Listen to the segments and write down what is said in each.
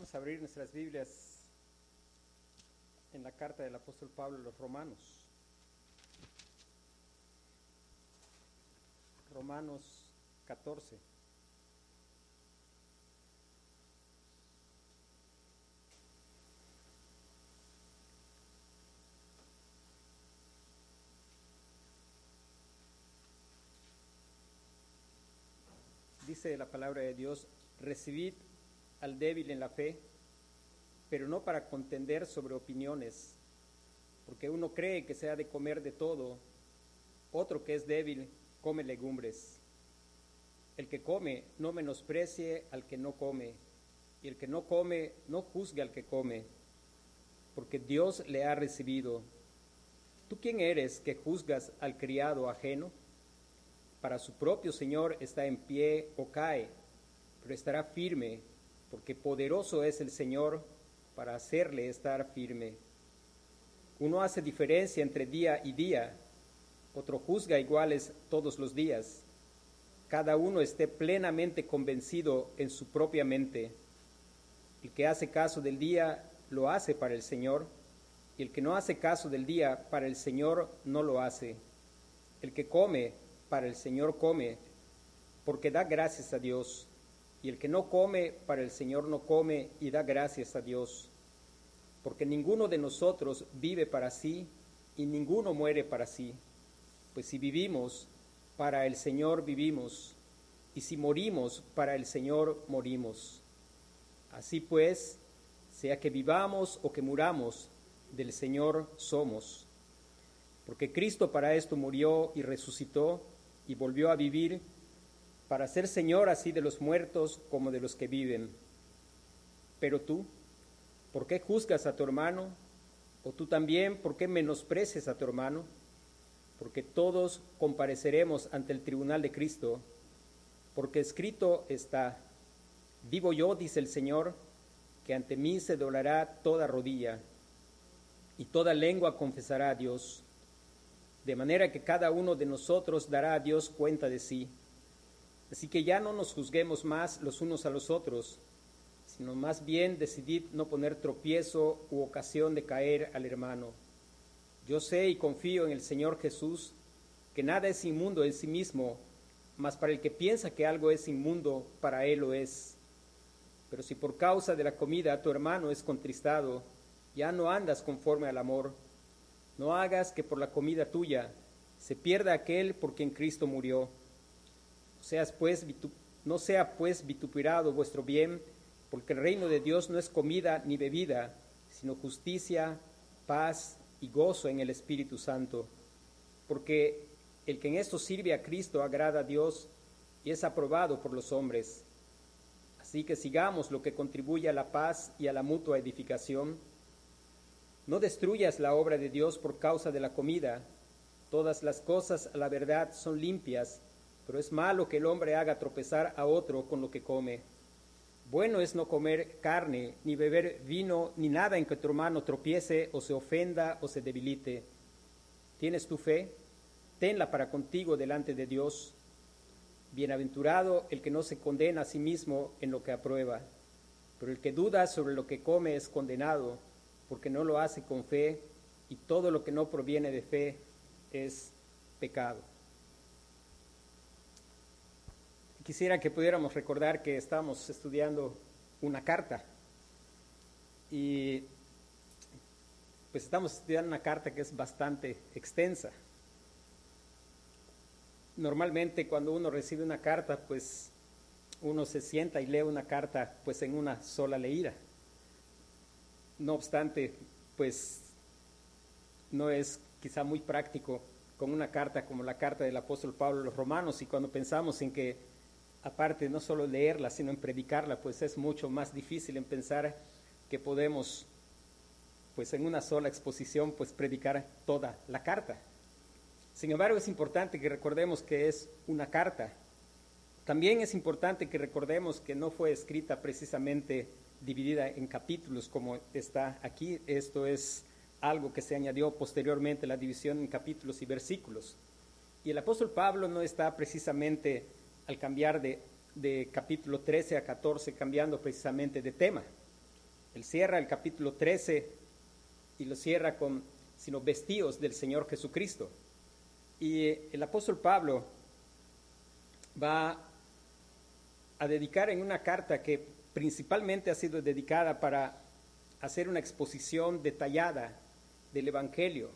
Vamos a abrir nuestras Biblias en la carta del apóstol Pablo a los romanos. Romanos 14. Dice la palabra de Dios, recibid al débil en la fe, pero no para contender sobre opiniones, porque uno cree que se ha de comer de todo, otro que es débil come legumbres. El que come no menosprecie al que no come, y el que no come no juzgue al que come, porque Dios le ha recibido. ¿Tú quién eres que juzgas al criado ajeno? Para su propio Señor está en pie o cae, pero estará firme porque poderoso es el Señor para hacerle estar firme. Uno hace diferencia entre día y día, otro juzga iguales todos los días. Cada uno esté plenamente convencido en su propia mente. El que hace caso del día lo hace para el Señor, y el que no hace caso del día para el Señor no lo hace. El que come para el Señor come, porque da gracias a Dios y el que no come, para el Señor no come y da gracias a Dios. Porque ninguno de nosotros vive para sí y ninguno muere para sí. Pues si vivimos, para el Señor vivimos, y si morimos, para el Señor morimos. Así pues, sea que vivamos o que muramos, del Señor somos. Porque Cristo para esto murió y resucitó y volvió a vivir para ser Señor así de los muertos como de los que viven. Pero tú, ¿por qué juzgas a tu hermano? ¿O tú también, por qué menospreces a tu hermano? Porque todos compareceremos ante el tribunal de Cristo, porque escrito está, vivo yo, dice el Señor, que ante mí se doblará toda rodilla y toda lengua confesará a Dios, de manera que cada uno de nosotros dará a Dios cuenta de sí. Así que ya no nos juzguemos más los unos a los otros, sino más bien decidid no poner tropiezo u ocasión de caer al hermano. Yo sé y confío en el Señor Jesús que nada es inmundo en sí mismo, mas para el que piensa que algo es inmundo, para él lo es. Pero si por causa de la comida tu hermano es contristado, ya no andas conforme al amor. No hagas que por la comida tuya se pierda aquel por quien Cristo murió Seas pues, no sea pues vituperado vuestro bien, porque el reino de Dios no es comida ni bebida, sino justicia, paz y gozo en el Espíritu Santo. Porque el que en esto sirve a Cristo agrada a Dios y es aprobado por los hombres. Así que sigamos lo que contribuye a la paz y a la mutua edificación. No destruyas la obra de Dios por causa de la comida. Todas las cosas a la verdad son limpias pero es malo que el hombre haga tropezar a otro con lo que come. Bueno es no comer carne, ni beber vino, ni nada en que tu hermano tropiece o se ofenda o se debilite. ¿Tienes tu fe? Tenla para contigo delante de Dios. Bienaventurado el que no se condena a sí mismo en lo que aprueba, pero el que duda sobre lo que come es condenado, porque no lo hace con fe, y todo lo que no proviene de fe es pecado. Quisiera que pudiéramos recordar que estamos estudiando una carta y pues estamos estudiando una carta que es bastante extensa. Normalmente cuando uno recibe una carta, pues uno se sienta y lee una carta pues en una sola leída. No obstante, pues no es quizá muy práctico con una carta como la carta del apóstol Pablo a los romanos y cuando pensamos en que aparte no solo leerla, sino en predicarla, pues es mucho más difícil en pensar que podemos, pues en una sola exposición, pues predicar toda la carta. Sin embargo, es importante que recordemos que es una carta. También es importante que recordemos que no fue escrita precisamente dividida en capítulos como está aquí. Esto es algo que se añadió posteriormente, la división en capítulos y versículos. Y el apóstol Pablo no está precisamente al cambiar de, capítulo 13 a 14, cambiando precisamente de tema. Él cierra el capítulo 13 y lo cierra con, sino vestidos del Señor Jesucristo. Y el apóstol Pablo va a dedicar en una carta que principalmente ha sido dedicada para hacer una exposición detallada del Evangelio,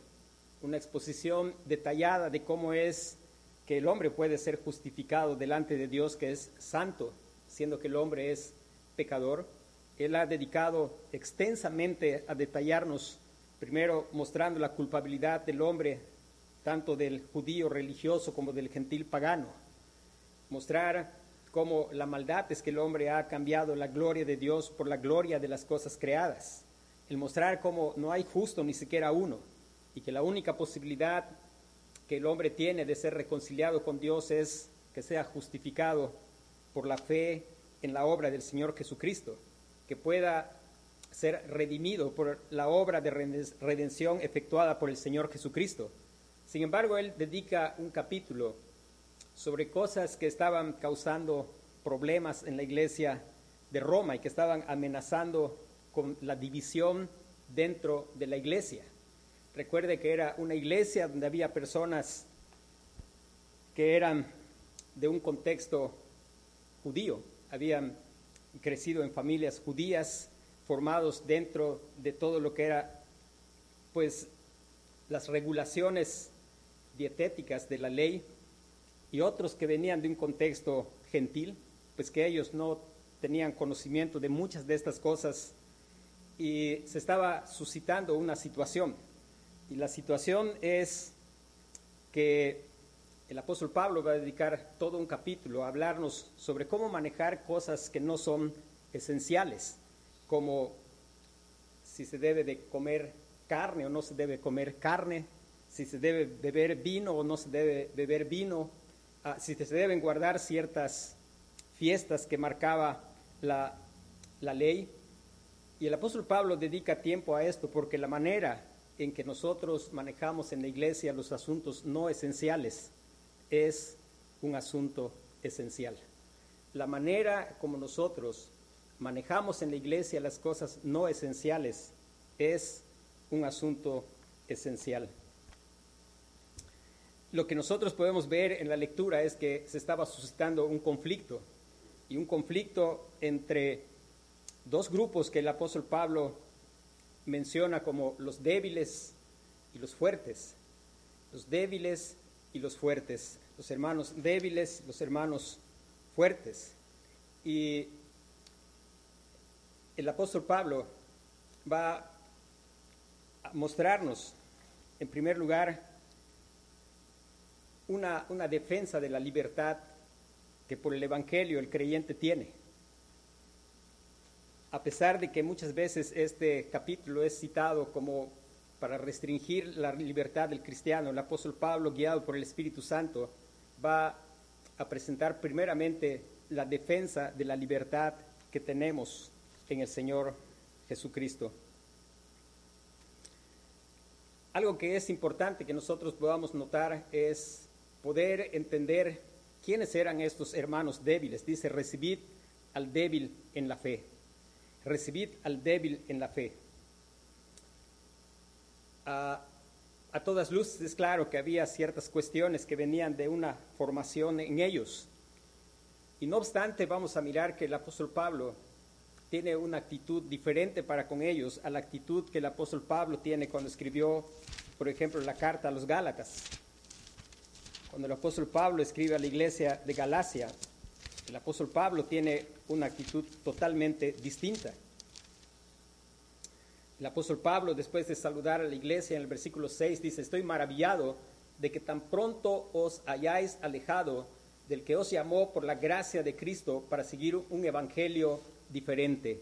una exposición detallada de cómo es que el hombre puede ser justificado delante de Dios que es santo, siendo que el hombre es pecador. Él ha dedicado extensamente a detallarnos, primero mostrando la culpabilidad del hombre, tanto del judío religioso como del gentil pagano. Mostrar cómo la maldad es que el hombre ha cambiado la gloria de Dios por la gloria de las cosas creadas. El mostrar cómo no hay justo ni siquiera uno y que la única posibilidad que el hombre tiene de ser reconciliado con Dios es que sea justificado por la fe en la obra del Señor Jesucristo, que pueda ser redimido por la obra de redención efectuada por el Señor Jesucristo. Sin embargo, él dedica un capítulo sobre cosas que estaban causando problemas en la iglesia de Roma y que estaban amenazando con la división dentro de la iglesia. Recuerde que era una iglesia donde había personas que eran de un contexto judío, habían crecido en familias judías, formados dentro de todo lo que era, pues, las regulaciones dietéticas de la ley, y otros que venían de un contexto gentil, pues que ellos no tenían conocimiento de muchas de estas cosas, y se estaba suscitando una situación. Y la situación es que el apóstol Pablo va a dedicar todo un capítulo a hablarnos sobre cómo manejar cosas que no son esenciales, como si se debe de comer carne o no se debe comer carne, si se debe beber vino o no se debe beber vino, ah, si se deben guardar ciertas fiestas que marcaba la, la ley. Y el apóstol Pablo dedica tiempo a esto porque la manera en que nosotros manejamos en la iglesia los asuntos no esenciales es un asunto esencial. La manera como nosotros manejamos en la iglesia las cosas no esenciales es un asunto esencial. Lo que nosotros podemos ver en la lectura es que se estaba suscitando un conflicto y un conflicto entre dos grupos que el apóstol Pablo menciona como los débiles y los fuertes, los débiles y los fuertes, los hermanos débiles, los hermanos fuertes. Y el apóstol Pablo va a mostrarnos, en primer lugar, una, una defensa de la libertad que por el Evangelio el creyente tiene a pesar de que muchas veces este capítulo es citado como para restringir la libertad del cristiano, el apóstol Pablo, guiado por el Espíritu Santo, va a presentar primeramente la defensa de la libertad que tenemos en el Señor Jesucristo. Algo que es importante que nosotros podamos notar es poder entender quiénes eran estos hermanos débiles. Dice, recibid al débil en la fe recibid al débil en la fe. a todas luces es claro que había ciertas cuestiones que venían de una formación en ellos. Y no obstante, vamos a mirar que el apóstol Pablo tiene una actitud diferente para con ellos a la actitud que el apóstol Pablo tiene cuando escribió, por ejemplo, la carta a los Gálatas. Cuando el apóstol Pablo escribe a la iglesia de Galacia, el apóstol Pablo tiene una actitud totalmente distinta. El apóstol Pablo, después de saludar a la iglesia en el versículo 6, dice, estoy maravillado de que tan pronto os hayáis alejado del que os llamó por la gracia de Cristo para seguir un evangelio diferente.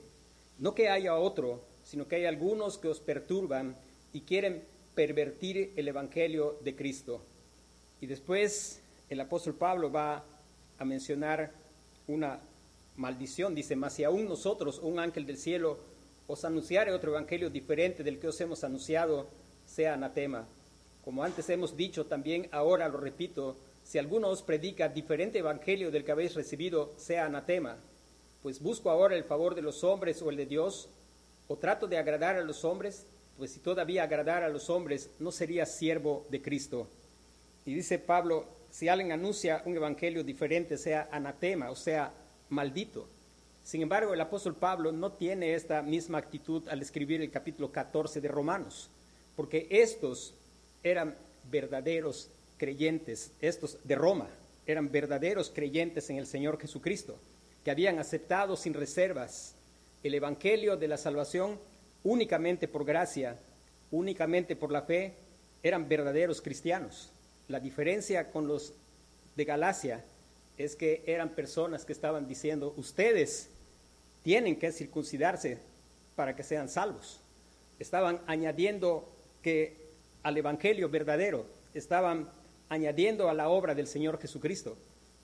No que haya otro, sino que hay algunos que os perturban y quieren pervertir el evangelio de Cristo. Y después el apóstol Pablo va a mencionar una maldición. Dice, mas si aún nosotros, un ángel del cielo, os anunciare otro evangelio diferente del que os hemos anunciado, sea anatema. Como antes hemos dicho, también ahora lo repito, si alguno os predica diferente evangelio del que habéis recibido, sea anatema. Pues busco ahora el favor de los hombres o el de Dios, o trato de agradar a los hombres, pues si todavía agradar a los hombres, no sería siervo de Cristo. Y dice Pablo, si alguien anuncia un evangelio diferente, sea anatema, o sea, maldito. Sin embargo, el apóstol Pablo no tiene esta misma actitud al escribir el capítulo 14 de Romanos, porque estos eran verdaderos creyentes, estos de Roma, eran verdaderos creyentes en el Señor Jesucristo, que habían aceptado sin reservas el Evangelio de la salvación únicamente por gracia, únicamente por la fe, eran verdaderos cristianos. La diferencia con los de Galacia es que eran personas que estaban diciendo, ustedes tienen que circuncidarse para que sean salvos. Estaban añadiendo que al Evangelio verdadero, estaban añadiendo a la obra del Señor Jesucristo.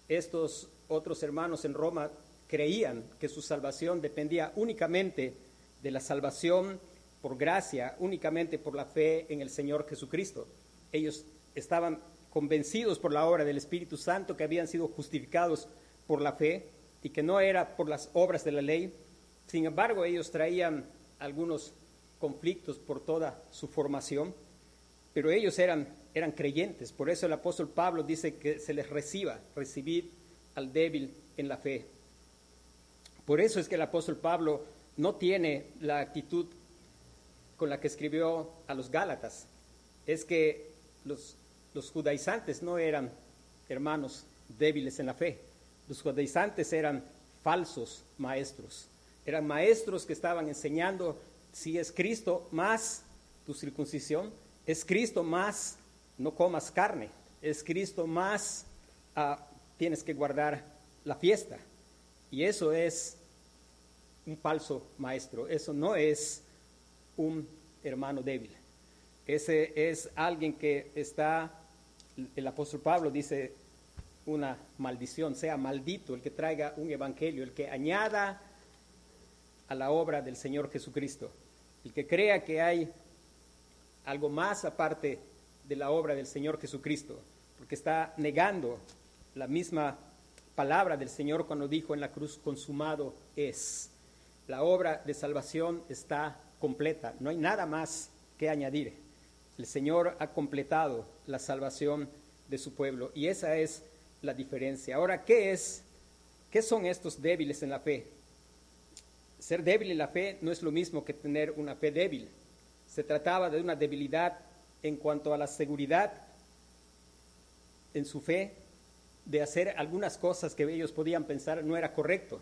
Estos otros hermanos en Roma creían que su salvación dependía únicamente de la salvación por gracia, únicamente por la fe en el Señor Jesucristo. Ellos estaban convencidos por la obra del Espíritu Santo que habían sido justificados por la fe y que no era por las obras de la ley. Sin embargo, ellos traían algunos conflictos por toda su formación, pero ellos eran, eran creyentes. Por eso el apóstol Pablo dice que se les reciba, recibir al débil en la fe. Por eso es que el apóstol Pablo no tiene la actitud con la que escribió a los Gálatas. Es que los, los judaizantes no eran hermanos débiles en la fe. Los judaizantes eran falsos maestros. Eran maestros que estaban enseñando si es Cristo más tu circuncisión, es Cristo más no comas carne, es Cristo más ah, tienes que guardar la fiesta. Y eso es un falso maestro, eso no es un hermano débil. Ese es alguien que está, el apóstol Pablo dice, una maldición, sea maldito el que traiga un evangelio, el que añada a la obra del Señor Jesucristo, el que crea que hay algo más aparte de la obra del Señor Jesucristo, porque está negando la misma palabra del Señor cuando dijo en la cruz, consumado es. La obra de salvación está completa, no hay nada más que añadir. El Señor ha completado la salvación de su pueblo y esa es la diferencia. Ahora, ¿qué es? ¿Qué son estos débiles en la fe? Ser débil en la fe no es lo mismo que tener una fe débil. Se trataba de una debilidad en cuanto a la seguridad en su fe de hacer algunas cosas que ellos podían pensar no era correcto.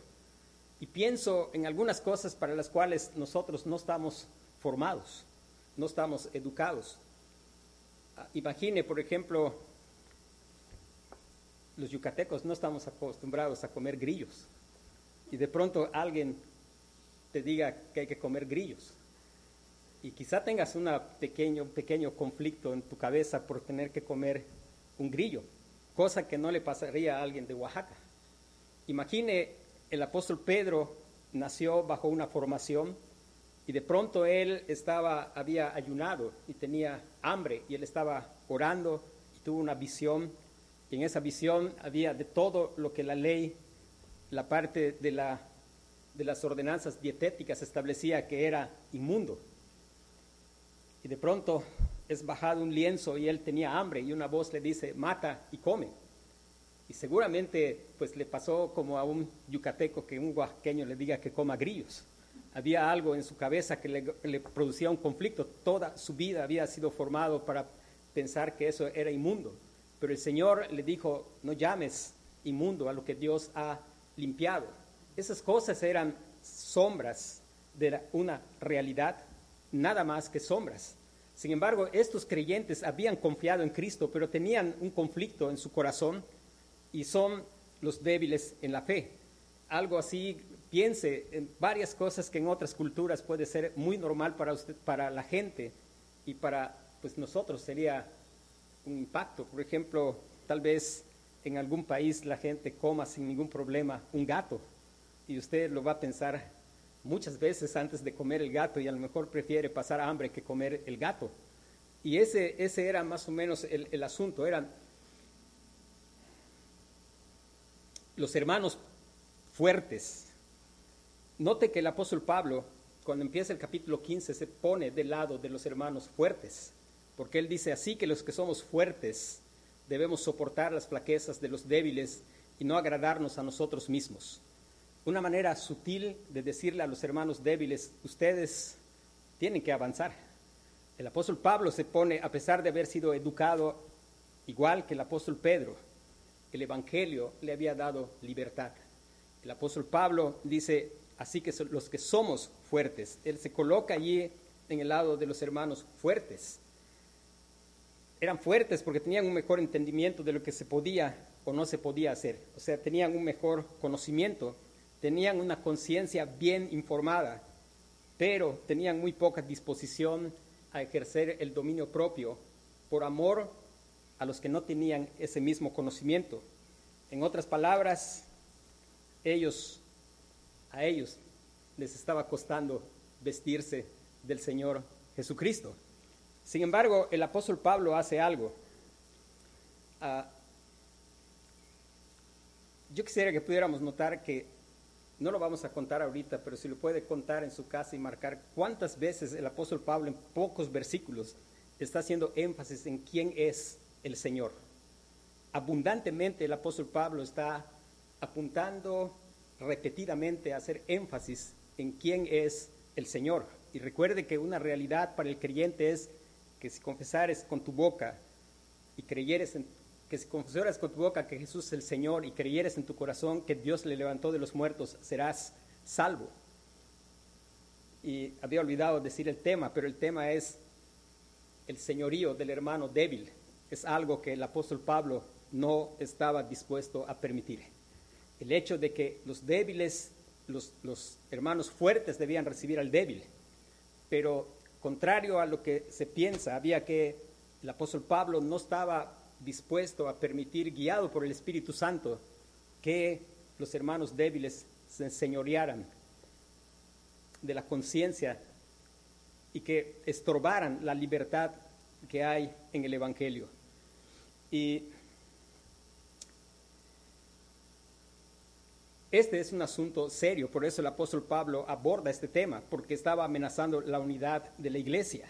Y pienso en algunas cosas para las cuales nosotros no estamos formados, no estamos educados. Imagine, por ejemplo, los yucatecos no estamos acostumbrados a comer grillos. Y de pronto alguien te diga que hay que comer grillos. Y quizá tengas un pequeño, pequeño conflicto en tu cabeza por tener que comer un grillo cosa que no le pasaría a alguien de Oaxaca. Imagine, el apóstol Pedro nació bajo una formación y de pronto él estaba, había ayunado y tenía hambre y él estaba orando y tuvo una visión y en esa visión había de todo lo que la ley, la parte de, la, de las ordenanzas dietéticas establecía que era inmundo. Y de pronto es bajado un lienzo y él tenía hambre y una voz le dice, mata y come. Y seguramente pues le pasó como a un yucateco que un oaxaqueño le diga que coma grillos. Había algo en su cabeza que le, producía un conflicto. Toda su vida había sido formado para pensar que eso era inmundo. Pero el Señor le dijo, no llames inmundo a lo que Dios ha limpiado. Esas cosas eran sombras de una realidad, nada más que sombras. Sin embargo, estos creyentes habían confiado en Cristo, pero tenían un conflicto en su corazón y son los débiles en la fe. Algo así, piense en varias cosas que en otras culturas puede ser muy normal para usted, para la gente y para pues nosotros sería un impacto. Por ejemplo, tal vez en algún país la gente coma sin ningún problema un gato y usted lo va a pensar muchas veces antes de comer el gato y a lo mejor prefiere pasar hambre que comer el gato. Y ese, ese era más o menos el, el asunto, eran los hermanos fuertes. Note que el apóstol Pablo cuando empieza el capítulo 15, se pone del lado de los hermanos fuertes, porque él dice así que los que somos fuertes debemos soportar las flaquezas de los débiles y no agradarnos a nosotros mismos. Una manera sutil de decirle a los hermanos débiles, ustedes tienen que avanzar. El apóstol Pablo se pone, a pesar de haber sido educado igual que el apóstol Pedro, el Evangelio le había dado libertad. El apóstol Pablo dice, así que los que somos fuertes, él se coloca allí en el lado de los hermanos fuertes. Eran fuertes porque tenían un mejor entendimiento de lo que se podía o no se podía hacer. O sea, tenían un mejor conocimiento, tenían una conciencia bien informada, pero tenían muy poca disposición a ejercer el dominio propio por amor a los que no tenían ese mismo conocimiento. En otras palabras, ellos, a ellos les estaba costando vestirse del Señor Jesucristo. Sin embargo, el apóstol Pablo hace algo. Ah, yo quisiera que pudiéramos notar que, no lo vamos a contar ahorita, pero si lo puede contar en su casa y marcar cuántas veces el apóstol Pablo en pocos versículos está haciendo énfasis en quién es el Señor. Abundantemente el apóstol Pablo está apuntando repetidamente hacer énfasis en quién es el Señor. Y recuerde que una realidad para el creyente es que si confesares con tu boca y creyeres que si confesaras con tu boca que Jesús es el Señor y creyeres en tu corazón que Dios le levantó de los muertos, serás salvo. Y había olvidado decir el tema, pero el tema es el señorío del hermano débil. Es algo que el apóstol Pablo no estaba dispuesto a permitir. El hecho de que los débiles, los, hermanos fuertes debían recibir al débil, pero contrario a lo que se piensa, había que el apóstol Pablo no estaba dispuesto a permitir, guiado por el Espíritu Santo, que los hermanos débiles se enseñorearan de la conciencia y que estorbaran la libertad que hay en el Evangelio. Y este es un asunto serio, por eso el apóstol Pablo aborda este tema, porque estaba amenazando la unidad de la iglesia.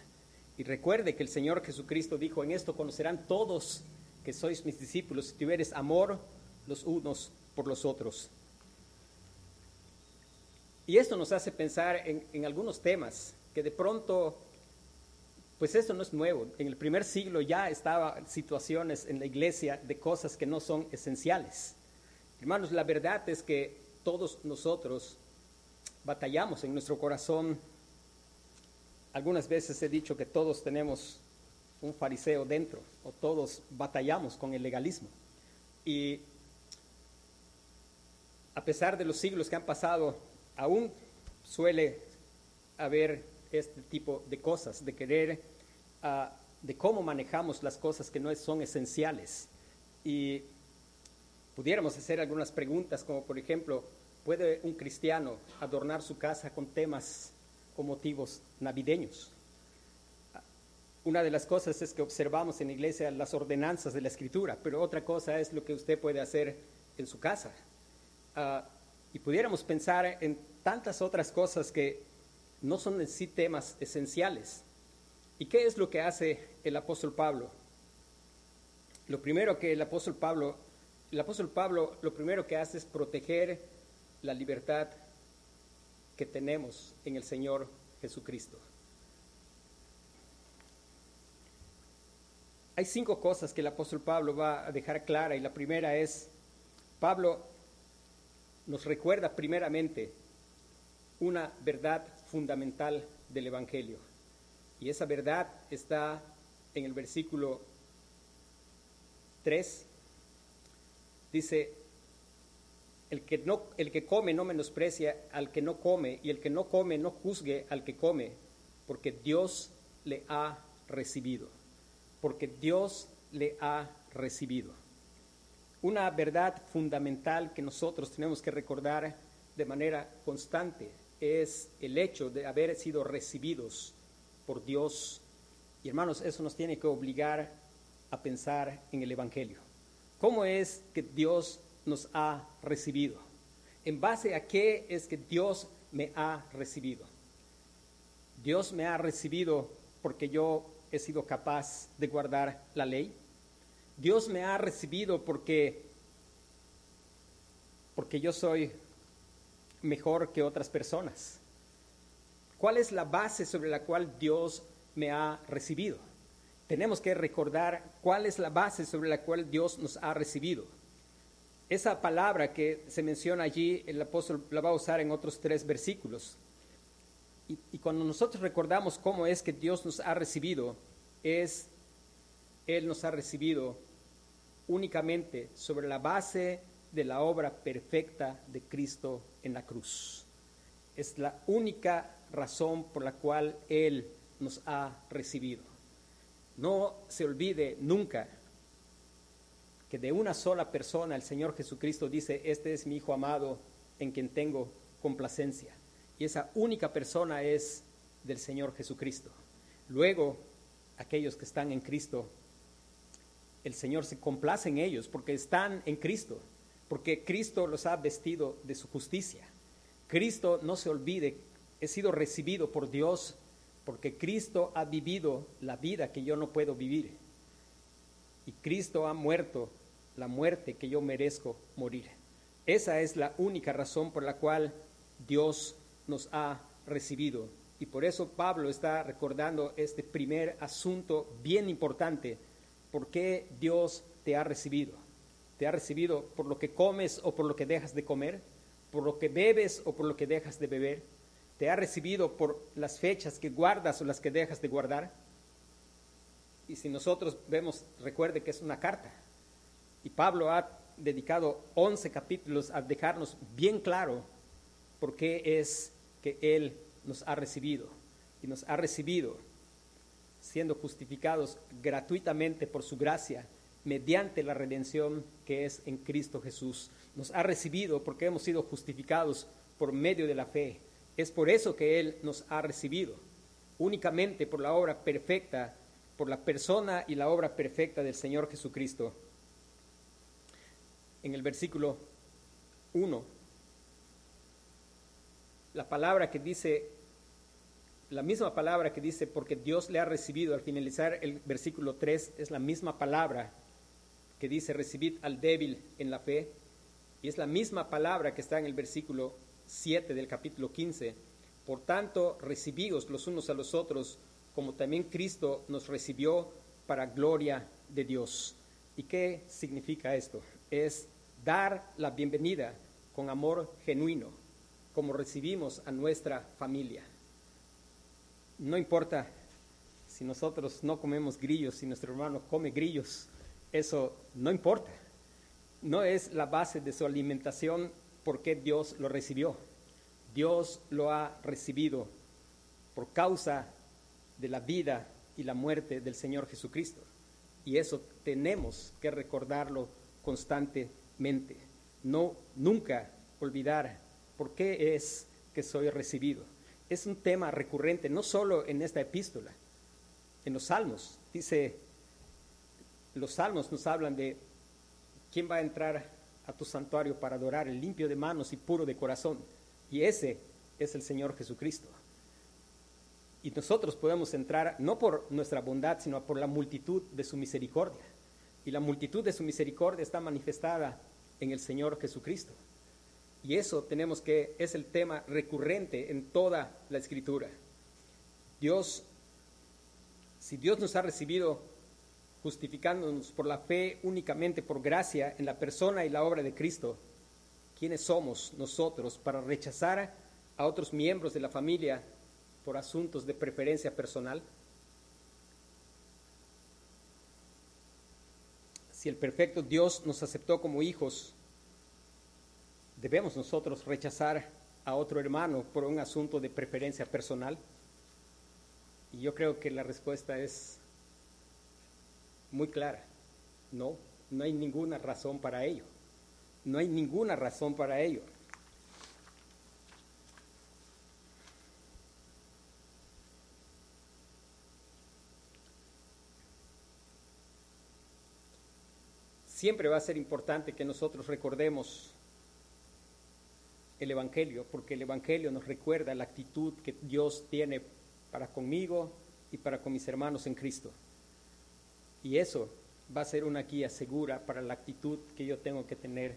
Y recuerde que el Señor Jesucristo dijo, en esto conocerán todos que sois mis discípulos, si tuvieres amor los unos por los otros. Y esto nos hace pensar en, algunos temas que de pronto pues eso no es nuevo. En el primer siglo ya estaban situaciones en la iglesia de cosas que no son esenciales. Hermanos, la verdad es que todos nosotros batallamos en nuestro corazón. Algunas veces he dicho que todos tenemos un fariseo dentro o todos batallamos con el legalismo. Y a pesar de los siglos que han pasado, aún suele haber este tipo de cosas, de querer, uh, de cómo manejamos las cosas que no son esenciales. Y pudiéramos hacer algunas preguntas, como por ejemplo, ¿puede un cristiano adornar su casa con temas o motivos navideños? Una de las cosas es que observamos en la iglesia las ordenanzas de la escritura, pero otra cosa es lo que usted puede hacer en su casa. Uh, y pudiéramos pensar en tantas otras cosas que no son en sí temas esenciales. ¿Y qué es lo que hace el apóstol Pablo? Lo primero que el apóstol Pablo, el apóstol Pablo lo primero que hace es proteger la libertad que tenemos en el Señor Jesucristo. Hay cinco cosas que el apóstol Pablo va a dejar clara y la primera es, Pablo nos recuerda primeramente una verdad fundamental del Evangelio. Y esa verdad está en el versículo 3. Dice, el que, no, el que come no menosprecia al que no come, y el que no come no juzgue al que come, porque Dios le ha recibido. Porque Dios le ha recibido. Una verdad fundamental que nosotros tenemos que recordar de manera constante es el hecho de haber sido recibidos por Dios. Y hermanos, eso nos tiene que obligar a pensar en el Evangelio. ¿Cómo es que Dios nos ha recibido? ¿En base a qué es que Dios me ha recibido? Dios me ha recibido porque yo he sido capaz de guardar la ley. Dios me ha recibido porque porque yo soy mejor que otras personas. ¿Cuál es la base sobre la cual Dios me ha recibido? Tenemos que recordar cuál es la base sobre la cual Dios nos ha recibido. Esa palabra que se menciona allí, el apóstol la va a usar en otros tres versículos. Y, cuando nosotros recordamos cómo es que Dios nos ha recibido, es, Él nos ha recibido únicamente sobre la base de la obra perfecta de Cristo en la cruz. Es la única razón por la cual Él nos ha recibido. No se olvide nunca que de una sola persona el Señor Jesucristo dice, este es mi Hijo amado en quien tengo complacencia. Y esa única persona es del Señor Jesucristo. Luego, aquellos que están en Cristo, el Señor se complace en ellos porque están en Cristo, porque Cristo los ha vestido de su justicia. Cristo, no se olvide, he sido recibido por Dios porque Cristo ha vivido la vida que yo no puedo vivir. Y Cristo ha muerto la muerte que yo merezco morir. Esa es la única razón por la cual Dios nos ha recibido. Y por eso Pablo está recordando este primer asunto bien importante. ¿Por qué Dios te ha recibido? ¿Te ha recibido por lo que comes o por lo que dejas de comer? ¿Por lo que bebes o por lo que dejas de beber? ¿Te ha recibido por las fechas que guardas o las que dejas de guardar? Y si nosotros vemos, recuerde que es una carta. Y Pablo ha dedicado 11 capítulos a dejarnos bien claro por qué es que Él nos ha recibido. Y nos ha recibido siendo justificados gratuitamente por su gracia mediante la redención que es en Cristo Jesús. Nos ha recibido porque hemos sido justificados por medio de la fe. Es por eso que Él nos ha recibido, únicamente por la obra perfecta, por la persona y la obra perfecta del Señor Jesucristo. En el versículo 1, la palabra que dice, la misma palabra que dice, porque Dios le ha recibido, al finalizar el versículo 3, es la misma palabra que dice, recibid al débil en la fe, y es la misma palabra que está en el versículo 7 del capítulo 15. Por tanto, recibíos los unos a los otros, como también Cristo nos recibió para gloria de Dios. ¿Y qué significa esto? Es dar la bienvenida con amor genuino, como recibimos a nuestra familia. No importa si nosotros no comemos grillos, si nuestro hermano come grillos, eso no importa. No es la base de su alimentación porque Dios lo recibió. Dios lo ha recibido por causa de la vida y la muerte del Señor Jesucristo. Y eso tenemos que recordarlo constantemente. No nunca olvidar por qué es que soy recibido. Es un tema recurrente, no solo en esta epístola, en los salmos. Dice, los salmos nos hablan de quién va a entrar a tu santuario para adorar, el limpio de manos y puro de corazón. Y ese es el Señor Jesucristo. Y nosotros podemos entrar no por nuestra bondad, sino por la multitud de su misericordia. Y la multitud de su misericordia está manifestada en el Señor Jesucristo. Y eso tenemos que, es el tema recurrente en toda la escritura. Dios, si Dios nos ha recibido justificándonos por la fe únicamente por gracia en la persona y la obra de Cristo, ¿quiénes somos nosotros para rechazar a otros miembros de la familia por asuntos de preferencia personal? Si el perfecto Dios nos aceptó como hijos, ¿debemos nosotros rechazar a otro hermano por un asunto de preferencia personal? Y yo creo que la respuesta es muy clara. No, no hay ninguna razón para ello. No hay ninguna razón para ello. Siempre va a ser importante que nosotros recordemos el Evangelio, porque el Evangelio nos recuerda la actitud que Dios tiene para conmigo y para con mis hermanos en Cristo. Y eso va a ser una guía segura para la actitud que yo tengo que tener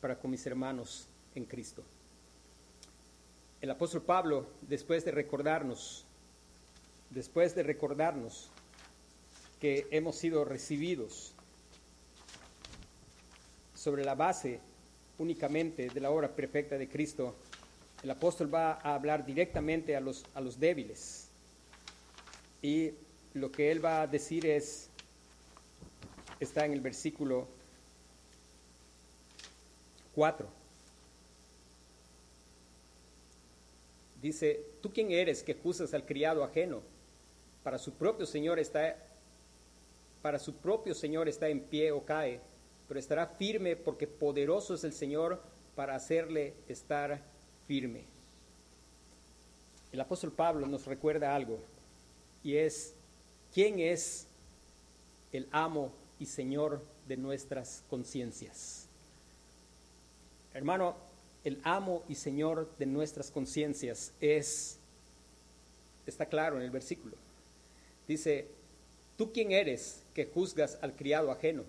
para con mis hermanos en Cristo. El apóstol Pablo, después de recordarnos, después de recordarnos que hemos sido recibidos sobre la base únicamente de la obra perfecta de Cristo, el apóstol va a hablar directamente a los, a los débiles. Y lo que él va a decir es, está en el versículo 4. Dice, ¿tú quién eres que juzgas al criado ajeno? Para su propio Señor está para su propio Señor está en pie o cae, pero estará firme porque poderoso es el Señor para hacerle estar firme. El apóstol Pablo nos recuerda algo y es quién es el amo Señor de nuestras conciencias. Hermano, el amo y Señor de nuestras conciencias es, está claro en el versículo. Dice, ¿tú quién eres que juzgas al criado ajeno?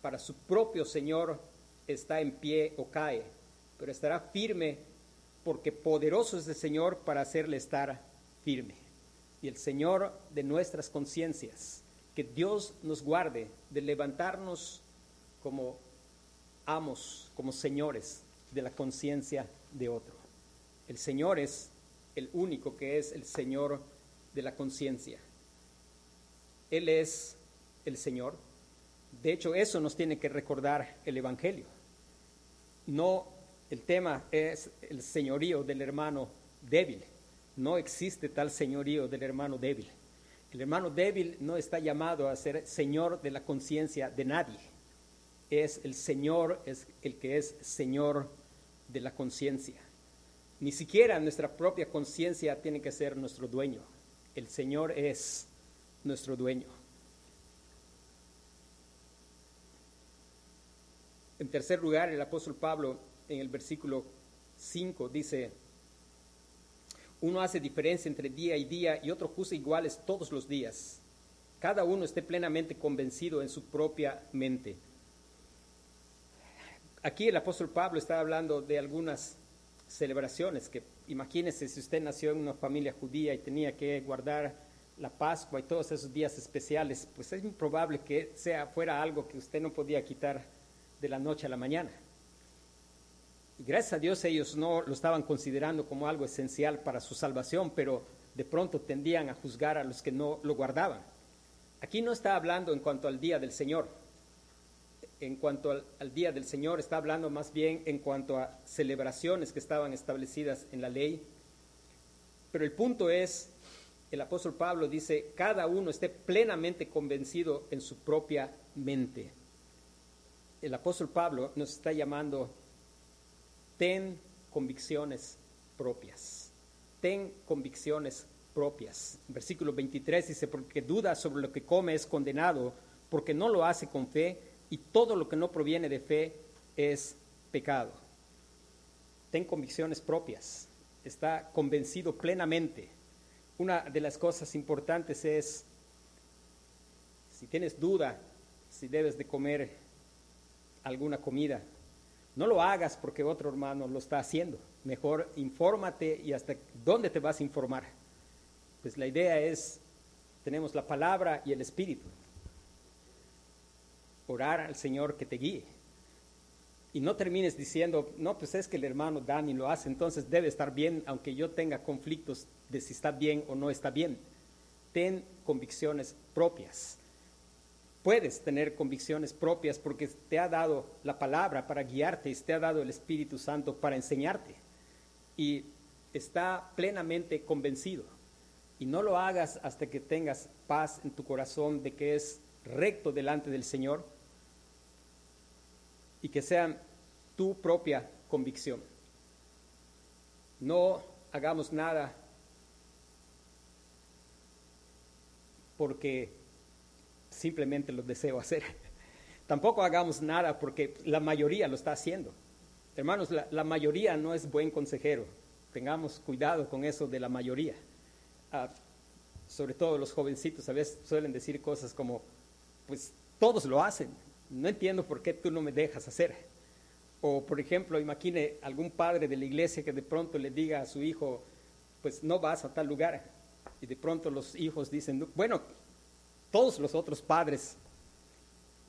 Para su propio Señor está en pie o cae, pero estará firme porque poderoso es el Señor para hacerle estar firme. Y el Señor de nuestras conciencias, que Dios nos guarde de levantarnos como amos, como señores de la conciencia de otro. El Señor es el único que es el Señor de la conciencia. Él es el Señor. De hecho, eso nos tiene que recordar el Evangelio. No, el tema es el señorío del hermano débil. No existe tal señorío del hermano débil. El hermano débil no está llamado a ser señor de la conciencia de nadie. Es el Señor, es el que es Señor de la conciencia. Ni siquiera nuestra propia conciencia tiene que ser nuestro dueño. El Señor es nuestro dueño. En tercer lugar, el apóstol Pablo en el versículo 5 dice, uno hace diferencia entre día y día y otro juzga iguales todos los días. Cada uno esté plenamente convencido en su propia mente. Aquí el apóstol Pablo está hablando de algunas celebraciones que imagínese si usted nació en una familia judía y tenía que guardar la Pascua y todos esos días especiales, pues es improbable que sea fuera algo que usted no podía quitar de la noche a la mañana. Gracias a Dios ellos no lo estaban considerando como algo esencial para su salvación, pero de pronto tendían a juzgar a los que no lo guardaban. Aquí no está hablando en cuanto al día del Señor, en cuanto al, día del Señor, está hablando más bien en cuanto a celebraciones que estaban establecidas en la ley. Pero el punto es, el apóstol Pablo dice, cada uno esté plenamente convencido en su propia mente. El apóstol Pablo nos está llamando, ten convicciones propias, ten convicciones propias. Versículo 23 dice, porque duda sobre lo que come es condenado, porque no lo hace con fe y todo lo que no proviene de fe es pecado. Ten convicciones propias, está convencido plenamente. Una de las cosas importantes es, si tienes duda si debes de comer alguna comida, no lo hagas porque otro hermano lo está haciendo. Mejor infórmate y hasta dónde te vas a informar. Pues la idea es, tenemos la palabra y el espíritu orar al Señor que te guíe. Y no termines diciendo, no, pues es que el hermano Dani lo hace, entonces debe estar bien, aunque yo tenga conflictos de si está bien o no está bien. Ten convicciones propias. Puedes tener convicciones propias porque te ha dado la palabra para guiarte y te ha dado el Espíritu Santo para enseñarte. Y está plenamente convencido. Y no lo hagas hasta que tengas paz en tu corazón de que es recto delante del Señor y que sean tu propia convicción. No hagamos nada porque simplemente lo deseo hacer. Tampoco hagamos nada porque la mayoría lo está haciendo. Hermanos, la, mayoría no es buen consejero. Tengamos cuidado con eso de la mayoría. Ah, sobre todo los jovencitos, a veces suelen decir cosas como, pues todos lo hacen, no entiendo por qué tú no me dejas hacer. O, por ejemplo, imagine algún padre de la iglesia que de pronto le diga a su hijo, pues no vas a tal lugar. Y de pronto los hijos dicen, bueno, todos los otros padres,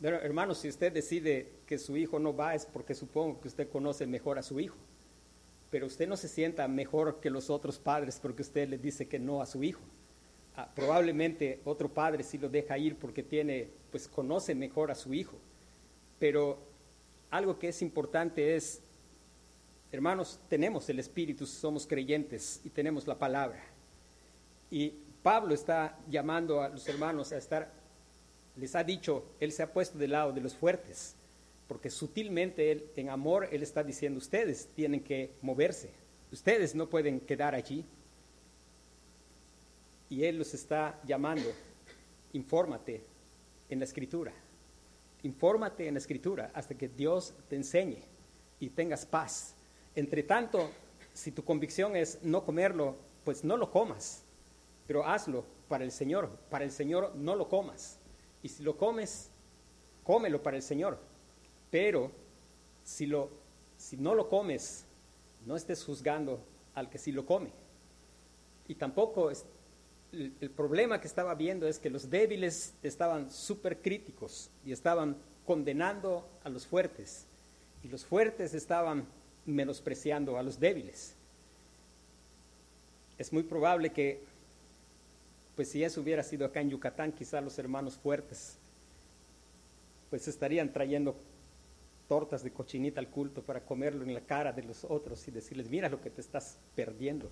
hermanos, si usted decide que su hijo no va es porque supongo que usted conoce mejor a su hijo. Pero usted no se sienta mejor que los otros padres porque usted le dice que no a su hijo. Ah, probablemente otro padre sí lo deja ir porque tiene, pues conoce mejor a su hijo. Pero algo que es importante es, hermanos, tenemos el Espíritu, somos creyentes y tenemos la palabra. Y Pablo está llamando a los hermanos a estar, les ha dicho, él se ha puesto del lado de los fuertes, porque sutilmente él, en amor, él está diciendo, ustedes tienen que moverse, ustedes no pueden quedar allí, y Él los está llamando, infórmate en la escritura, infórmate en la escritura hasta que Dios te enseñe y tengas paz. Entre tanto, si tu convicción es no comerlo, pues no lo comas, pero hazlo para el Señor. Para el Señor no lo comas. Y si lo comes, cómelo para el Señor. Pero si, lo, si no lo comes, no estés juzgando al que sí lo come. Y tampoco el, problema que estaba viendo es que los débiles estaban súper críticos y estaban condenando a los fuertes y los fuertes estaban menospreciando a los débiles. Es muy probable que, pues si eso hubiera sido acá en Yucatán, quizá los hermanos fuertes, pues estarían trayendo tortas de cochinita al culto para comerlo en la cara de los otros y decirles, mira lo que te estás perdiendo.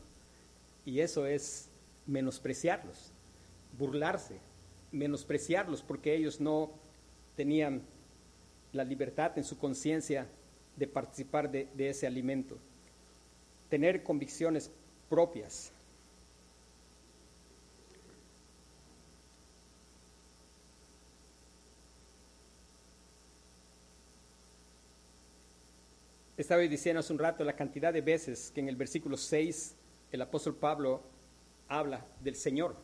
Y eso es menospreciarlos, burlarse, menospreciarlos porque ellos no tenían la libertad en su conciencia de participar de, ese alimento. Tener convicciones propias. Estaba diciendo hace un rato la cantidad de veces que en el versículo 6 el apóstol Pablo habla del Señor.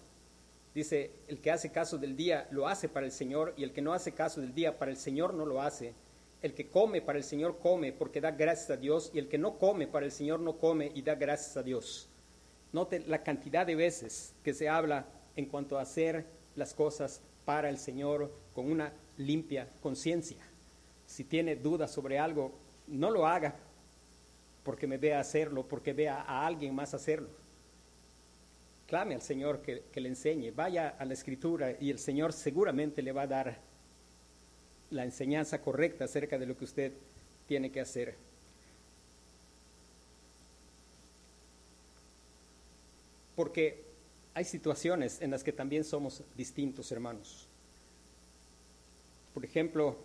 Dice, el que hace caso del día lo hace para el Señor y el que no hace caso del día para el Señor no lo hace. El que come para el Señor come porque da gracias a Dios y el que no come para el Señor no come y da gracias a Dios. Note la cantidad de veces que se habla en cuanto a hacer las cosas para el Señor con una limpia conciencia. Si tiene dudas sobre algo, no lo haga porque me vea hacerlo, porque vea a alguien más hacerlo clame al Señor que, le enseñe, vaya a la escritura y el Señor seguramente le va a dar la enseñanza correcta acerca de lo que usted tiene que hacer. Porque hay situaciones en las que también somos distintos, hermanos. Por ejemplo,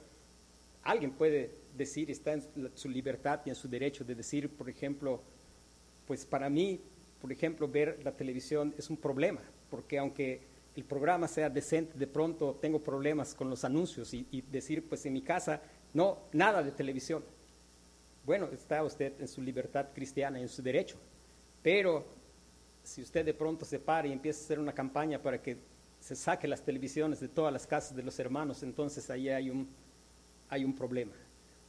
alguien puede decir, está en su libertad y en su derecho de decir, por ejemplo, pues para mí por ejemplo, ver la televisión es un problema, porque aunque el programa sea decente, de pronto tengo problemas con los anuncios y, decir, pues en mi casa, no, nada de televisión. Bueno, está usted en su libertad cristiana en su derecho, pero si usted de pronto se para y empieza a hacer una campaña para que se saque las televisiones de todas las casas de los hermanos, entonces ahí hay un, hay un problema.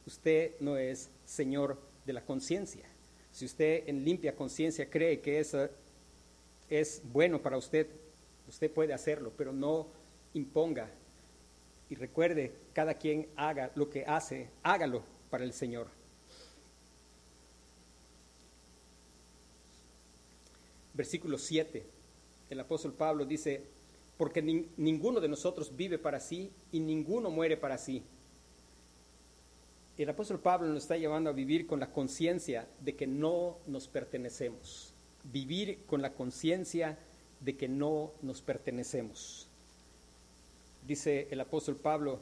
Usted no es señor de la conciencia. Si usted en limpia conciencia cree que eso es bueno para usted, usted puede hacerlo, pero no imponga. Y recuerde, cada quien haga lo que hace, hágalo para el Señor. Versículo 7, el apóstol Pablo dice, porque ninguno de nosotros vive para sí y ninguno muere para sí el apóstol Pablo nos está llevando a vivir con la conciencia de que no nos pertenecemos. Vivir con la conciencia de que no nos pertenecemos. Dice el apóstol Pablo,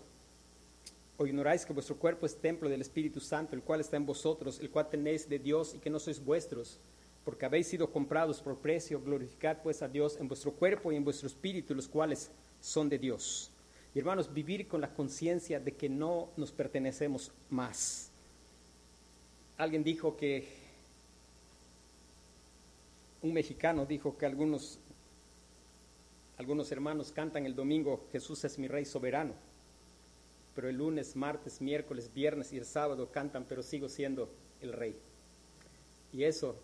o ignoráis que vuestro cuerpo es templo del Espíritu Santo, el cual está en vosotros, el cual tenéis de Dios y que no sois vuestros, porque habéis sido comprados por precio, glorificad pues a Dios en vuestro cuerpo y en vuestro espíritu, los cuales son de Dios. Y hermanos, vivir con la conciencia de que no nos pertenecemos más. Alguien dijo que, un mexicano dijo que algunos, Algunos hermanos cantan el domingo, Jesús es mi Rey soberano, pero el lunes, martes, miércoles, viernes y el sábado cantan, pero sigo siendo el Rey. Y eso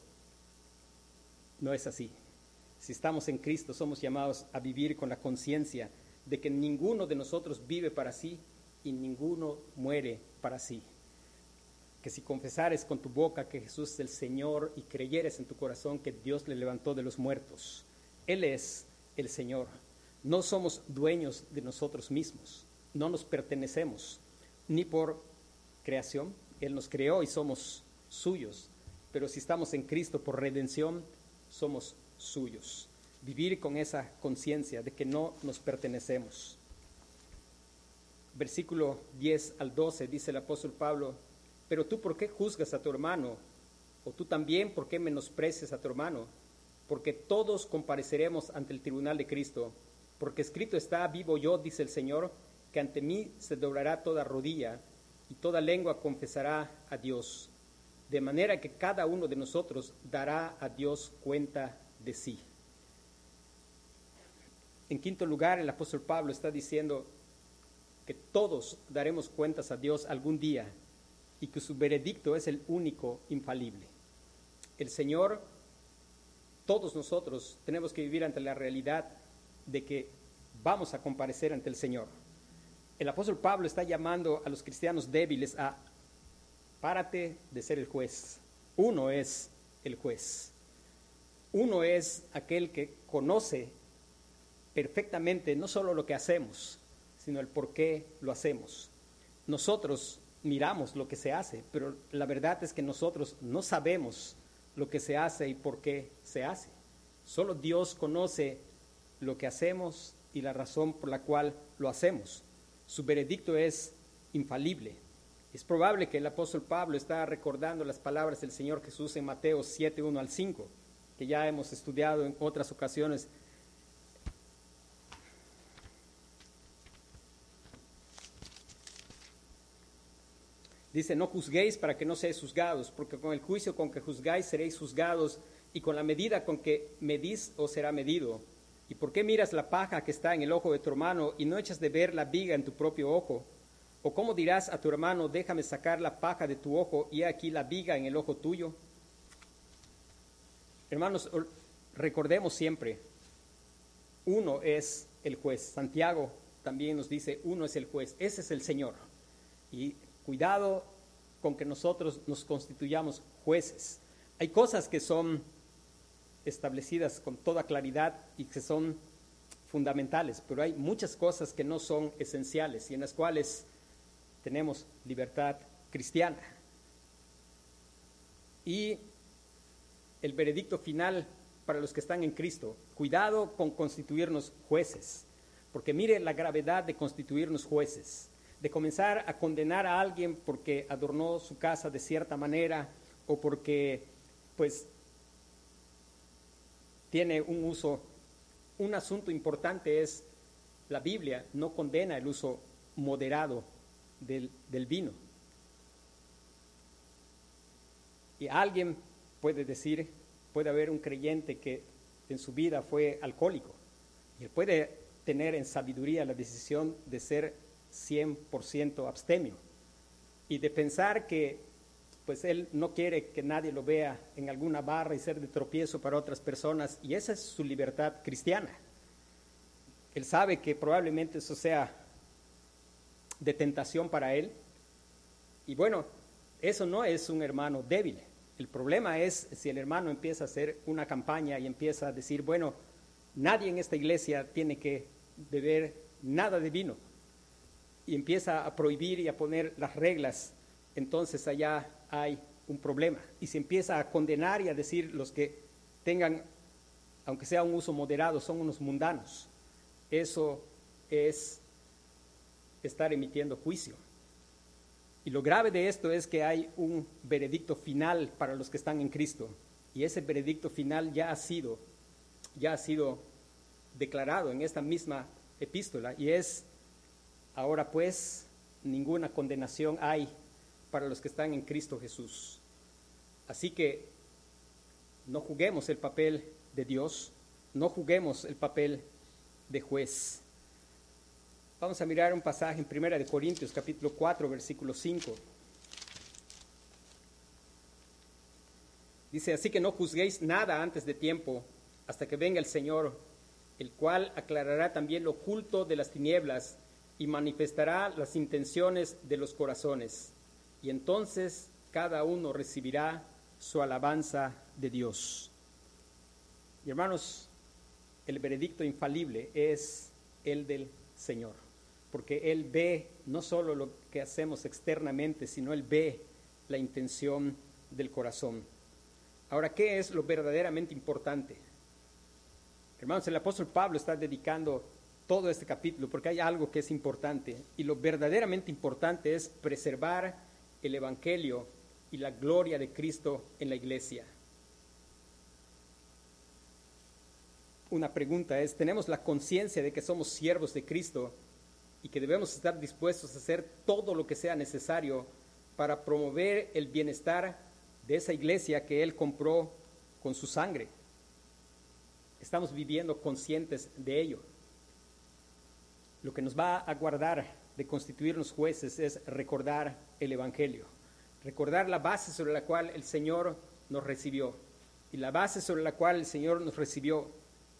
no es así. Si estamos en Cristo, somos llamados a vivir con la conciencia de que ninguno de nosotros vive para sí y ninguno muere para sí. Que si confesares con tu boca que Jesús es el Señor y creyeres en tu corazón que Dios le levantó de los muertos, Él es el Señor. No somos dueños de nosotros mismos, no nos pertenecemos ni por creación, Él nos creó y somos suyos, pero si estamos en Cristo por redención, somos suyos. Vivir con esa conciencia de que no nos pertenecemos. Versículo 10 al 12 dice el apóstol Pablo, pero tú por qué juzgas a tu hermano? ¿O tú también por qué menosprecias a tu hermano? Porque todos compareceremos ante el tribunal de Cristo, porque escrito está, vivo yo, dice el Señor, que ante mí se doblará toda rodilla y toda lengua confesará a Dios de manera que cada uno de nosotros dará a Dios cuenta de sí. En quinto lugar, el apóstol Pablo está diciendo que todos daremos cuentas a Dios algún día y que su veredicto es el único infalible. El Señor, todos nosotros tenemos que vivir ante la realidad de que vamos a comparecer ante el Señor. El apóstol Pablo está llamando a los cristianos débiles a Párate de ser el juez. Uno es el juez. Uno es aquel que conoce perfectamente no solo lo que hacemos, sino el por qué lo hacemos. Nosotros miramos lo que se hace, pero la verdad es que nosotros no sabemos lo que se hace y por qué se hace. Solo Dios conoce lo que hacemos y la razón por la cual lo hacemos. Su veredicto es infalible. Es probable que el apóstol Pablo está recordando las palabras del Señor Jesús en Mateo 7, 1 al 5, que ya hemos estudiado en otras ocasiones. Dice, no juzguéis para que no seáis juzgados, porque con el juicio con que juzgáis seréis juzgados, y con la medida con que medís os será medido. ¿Y por qué miras la paja que está en el ojo de tu hermano y no echas de ver la viga en tu propio ojo? ¿O cómo dirás a tu hermano, déjame sacar la paja de tu ojo y aquí la viga en el ojo tuyo? Hermanos, recordemos siempre, uno es el juez. Santiago también nos dice, uno es el juez, ese es el Señor. Y cuidado con que nosotros nos constituyamos jueces. Hay cosas que son establecidas con toda claridad y que son fundamentales, pero hay muchas cosas que no son esenciales y en las cuales tenemos libertad cristiana. Y el veredicto final para los que están en Cristo, cuidado con constituirnos jueces, porque mire la gravedad de constituirnos jueces, de comenzar a condenar a alguien porque adornó su casa de cierta manera o porque pues tiene un uso. Un asunto importante es la Biblia no condena el uso moderado del, vino. Y alguien puede decir, puede haber un creyente que en su vida fue alcohólico y él puede tener en sabiduría la decisión de ser 100% abstemio y de pensar que pues él no quiere que nadie lo vea en alguna barra y ser de tropiezo para otras personas y esa es su libertad cristiana. Él sabe que probablemente eso sea de tentación para él. Y bueno, eso no es un hermano débil. El problema es si el hermano empieza a hacer una campaña y empieza a decir, bueno, nadie en esta iglesia tiene que beber nada de vino. Y empieza a prohibir y a poner las reglas, entonces allá hay un problema. Y se empieza a condenar y a decir los que tengan, aunque sea un uso moderado, son unos mundanos. Eso es estar emitiendo juicio. Y lo grave de esto es que hay un veredicto final para los que están en Cristo. Y ese veredicto final ya ha sido, ya ha sido declarado en esta misma epístola. Y es, ahora pues, ninguna condenación hay para los que están en Cristo Jesús. Así que no juguemos el papel de Dios, no juguemos el papel de juez. Vamos a mirar un pasaje en Primera de Corintios, capítulo 4, versículo 5. Dice, así que no juzguéis nada antes de tiempo, hasta que venga el Señor, el cual aclarará también lo oculto de las tinieblas y manifestará las intenciones de los corazones. Y entonces cada uno recibirá su alabanza de Dios. Y hermanos, el veredicto infalible es el del Señor, porque Él ve no solo lo que hacemos externamente, sino Él ve la intención del corazón. Ahora, ¿qué es lo verdaderamente importante? Hermanos, el apóstol Pablo está dedicando todo este capítulo porque hay algo que es importante y lo verdaderamente importante es preservar el Evangelio y la gloria de Cristo en la iglesia. Una pregunta es, ¿tenemos la conciencia de que somos siervos de Cristo y que debemos estar dispuestos a hacer todo lo que sea necesario para promover el bienestar de esa iglesia que Él compró con su sangre. Estamos viviendo conscientes de ello. Lo que nos va a guardar de constituirnos jueces es recordar el Evangelio, recordar la base sobre la cual el Señor nos recibió. Y la base sobre la cual el Señor nos recibió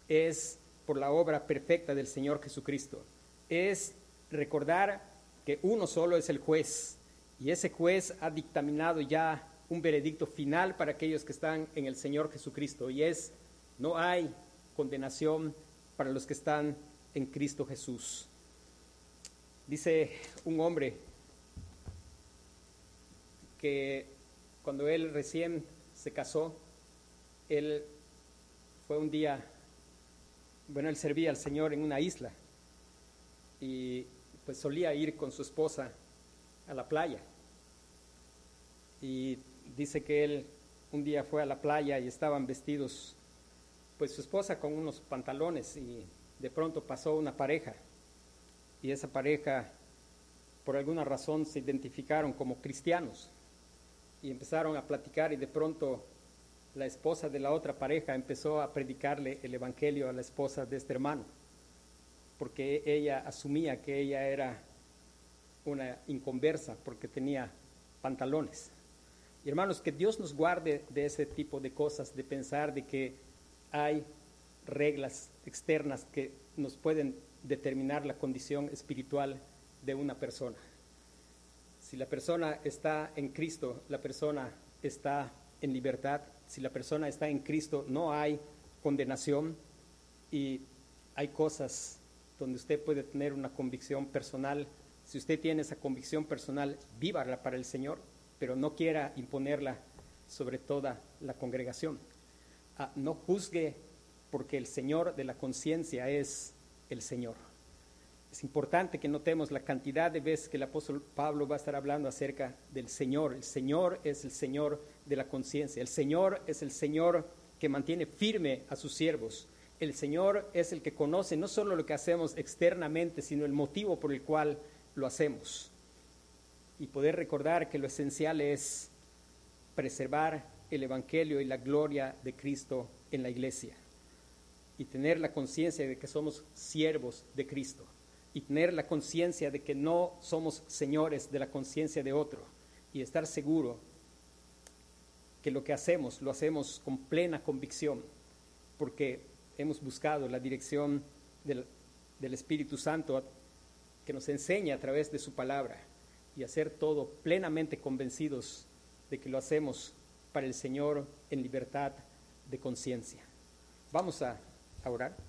es por la obra perfecta del Señor Jesucristo. Es recordar que uno solo es el juez y ese juez ha dictaminado ya un veredicto final para aquellos que están en el Señor Jesucristo y es, no hay condenación para los que están en Cristo Jesús. Dice un hombre que cuando él recién se casó, él fue un día, bueno, él servía al Señor en una isla y pues solía ir con su esposa a la playa. Y dice que él un día fue a la playa y estaban vestidos, pues su esposa con unos pantalones y de pronto pasó una pareja y esa pareja por alguna razón se identificaron como cristianos y empezaron a platicar y de pronto la esposa de la otra pareja empezó a predicarle el evangelio a la esposa de este hermano porque ella asumía que ella era una inconversa porque tenía pantalones. Y hermanos, que Dios nos guarde de ese tipo de cosas, de pensar de que hay reglas externas que nos pueden determinar la condición espiritual de una persona. Si la persona está en Cristo, la persona está en libertad. Si la persona está en Cristo, no hay condenación y hay cosas donde usted puede tener una convicción personal. Si usted tiene esa convicción personal, vívala para el Señor pero no quiera imponerla sobre toda la congregación. Ah, no juzgue porque el Señor de la conciencia es el Señor. Es importante que notemos la cantidad de veces que el apóstol Pablo va a estar hablando acerca del Señor. El Señor es el Señor de la conciencia. El Señor es el Señor que mantiene firme a sus siervos. El Señor es el que conoce no solo lo que hacemos externamente, sino el motivo por el cual lo hacemos y poder recordar que lo esencial es preservar el Evangelio y la gloria de Cristo en la iglesia y tener la conciencia de que somos siervos de Cristo y tener la conciencia de que no somos señores de la conciencia de otro y estar seguro que lo que hacemos lo hacemos con plena convicción porque hemos buscado la dirección del, Espíritu Santo que nos enseña a través de su palabra y hacer todo plenamente convencidos de que lo hacemos para el Señor en libertad de conciencia. Vamos a.